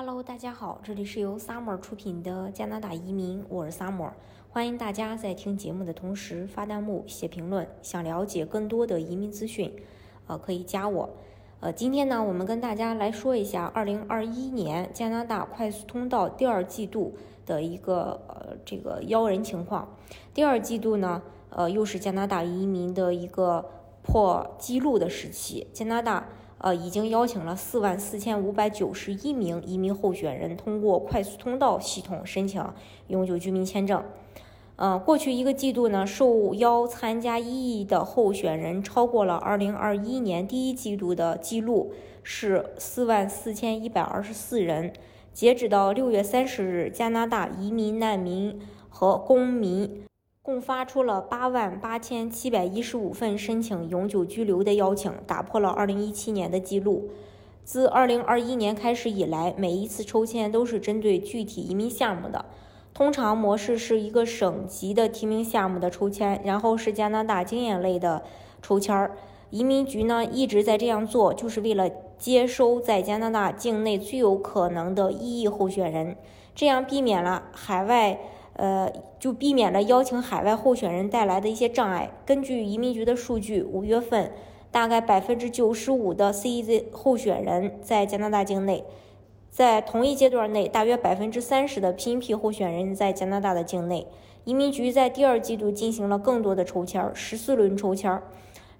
Hello，大家好，这里是由 Summer 出品的加拿大移民，我是 Summer，欢迎大家在听节目的同时发弹幕、写评论。想了解更多的移民资讯，呃，可以加我。呃，今天呢，我们跟大家来说一下2021年加拿大快速通道第二季度的一个呃这个邀人情况。第二季度呢，呃，又是加拿大移民的一个破纪录的时期，加拿大。呃，已经邀请了四万四千五百九十一名移民候选人通过快速通道系统申请永久居民签证。呃，过去一个季度呢，受邀参加异议的候选人超过了二零二一年第一季度的记录，是四万四千一百二十四人。截止到六月三十日，加拿大移民难民和公民。共发出了八万八千七百一十五份申请永久居留的邀请，打破了二零一七年的记录。自二零二一年开始以来，每一次抽签都是针对具体移民项目的。通常模式是一个省级的提名项目的抽签，然后是加拿大经验类的抽签儿。移民局呢一直在这样做，就是为了接收在加拿大境内最有可能的异议候选人，这样避免了海外。呃，就避免了邀请海外候选人带来的一些障碍。根据移民局的数据，五月份大概百分之九十五的 CEZ 候选人在加拿大境内，在同一阶段内，大约百分之三十的 PNP 候选人在加拿大的境内。移民局在第二季度进行了更多的抽签，十四轮抽签，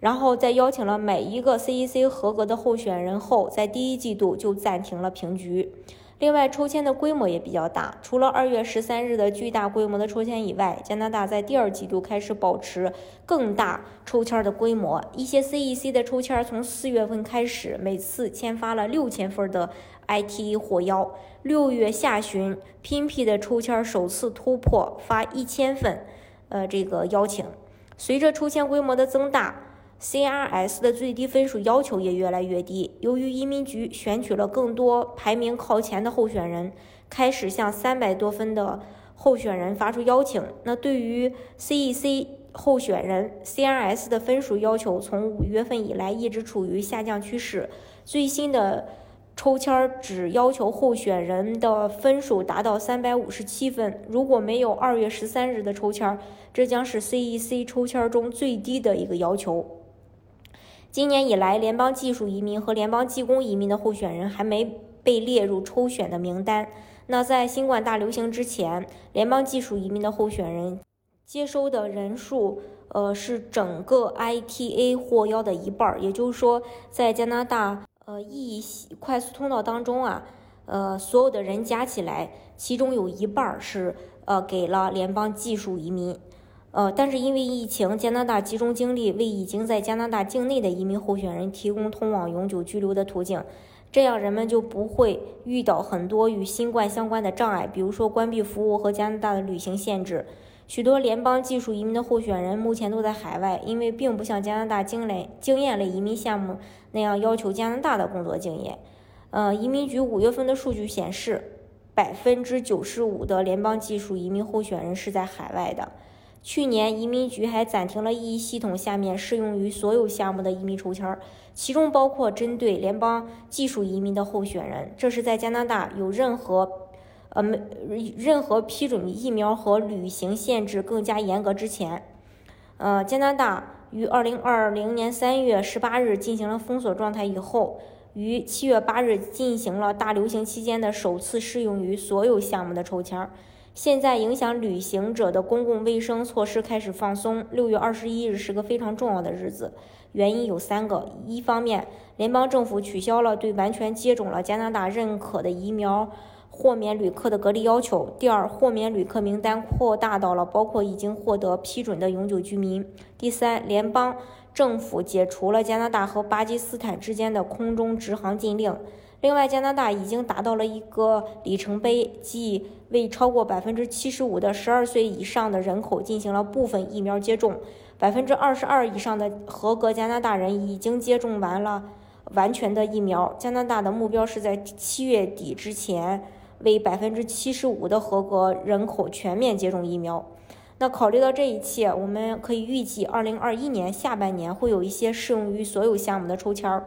然后在邀请了每一个 CEC 合格的候选人后，在第一季度就暂停了评局。另外，抽签的规模也比较大。除了二月十三日的巨大规模的抽签以外，加拿大在第二季度开始保持更大抽签的规模。一些 CEC 的抽签从四月份开始，每次签发了六千份的 ITA 获邀。六月下旬，PNP 的抽签首次突破发一千份，呃，这个邀请。随着抽签规模的增大。CRS 的最低分数要求也越来越低。由于移民局选取了更多排名靠前的候选人，开始向三百多分的候选人发出邀请。那对于 CEC 候选人，CRS 的分数要求从五月份以来一直处于下降趋势。最新的抽签只要求候选人的分数达到三百五十七分。如果没有二月十三日的抽签，这将是 CEC 抽签中最低的一个要求。今年以来，联邦技术移民和联邦技工移民的候选人还没被列入抽选的名单。那在新冠大流行之前，联邦技术移民的候选人接收的人数，呃，是整个 ITA 获邀的一半儿。也就是说，在加拿大，呃，E 快速通道当中啊，呃，所有的人加起来，其中有一半儿是呃给了联邦技术移民。呃，但是因为疫情，加拿大集中精力为已经在加拿大境内的移民候选人提供通往永久居留的途径，这样人们就不会遇到很多与新冠相关的障碍，比如说关闭服务和加拿大的旅行限制。许多联邦技术移民的候选人目前都在海外，因为并不像加拿大经类经验类移民项目那样要求加拿大的工作经验。呃，移民局五月份的数据显示，百分之九十五的联邦技术移民候选人是在海外的。去年移民局还暂停了 E 系统下面适用于所有项目的移民抽签，其中包括针对联邦技术移民的候选人。这是在加拿大有任何，呃没任何批准疫苗和旅行限制更加严格之前。呃，加拿大于二零二零年三月十八日进行了封锁状态以后，于七月八日进行了大流行期间的首次适用于所有项目的抽签。现在影响旅行者的公共卫生措施开始放松。六月二十一日是个非常重要的日子，原因有三个：一方面，联邦政府取消了对完全接种了加拿大认可的疫苗豁免旅客的隔离要求；第二，豁免旅客名单扩大到了包括已经获得批准的永久居民；第三，联邦政府解除了加拿大和巴基斯坦之间的空中直航禁令。另外，加拿大已经达到了一个里程碑，即为超过百分之七十五的十二岁以上的人口进行了部分疫苗接种。百分之二十二以上的合格加拿大人已经接种完了完全的疫苗。加拿大的目标是在七月底之前为百分之七十五的合格人口全面接种疫苗。那考虑到这一切，我们可以预计，二零二一年下半年会有一些适用于所有项目的抽签儿。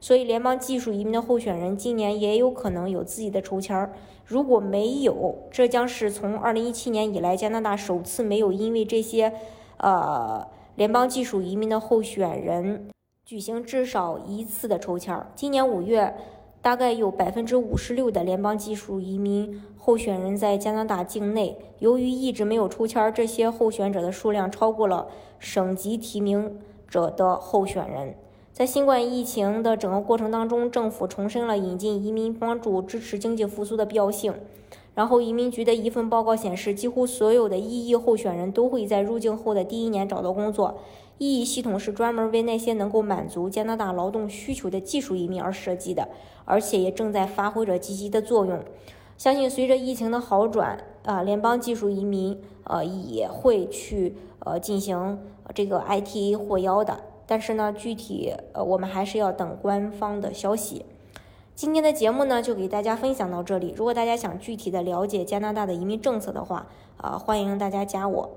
所以联邦技术移民的候选人今年也有可能有自己的抽签儿。如果没有，这将是从2017年以来加拿大首次没有因为这些，呃，联邦技术移民的候选人举行至少一次的抽签儿。今年五月。大概有百分之五十六的联邦技术移民候选人在加拿大境内，由于一直没有抽签，这些候选者的数量超过了省级提名者的候选人。在新冠疫情的整个过程当中，政府重申了引进移民帮助支持经济复苏的必要性。然后，移民局的一份报告显示，几乎所有的异议候选人都会在入境后的第一年找到工作。异议系统是专门为那些能够满足加拿大劳动需求的技术移民而设计的，而且也正在发挥着积极的作用。相信随着疫情的好转，啊，联邦技术移民呃也会去呃进行这个 IT 获邀的。但是呢，具体呃我们还是要等官方的消息。今天的节目呢，就给大家分享到这里。如果大家想具体的了解加拿大的移民政策的话，啊，欢迎大家加我。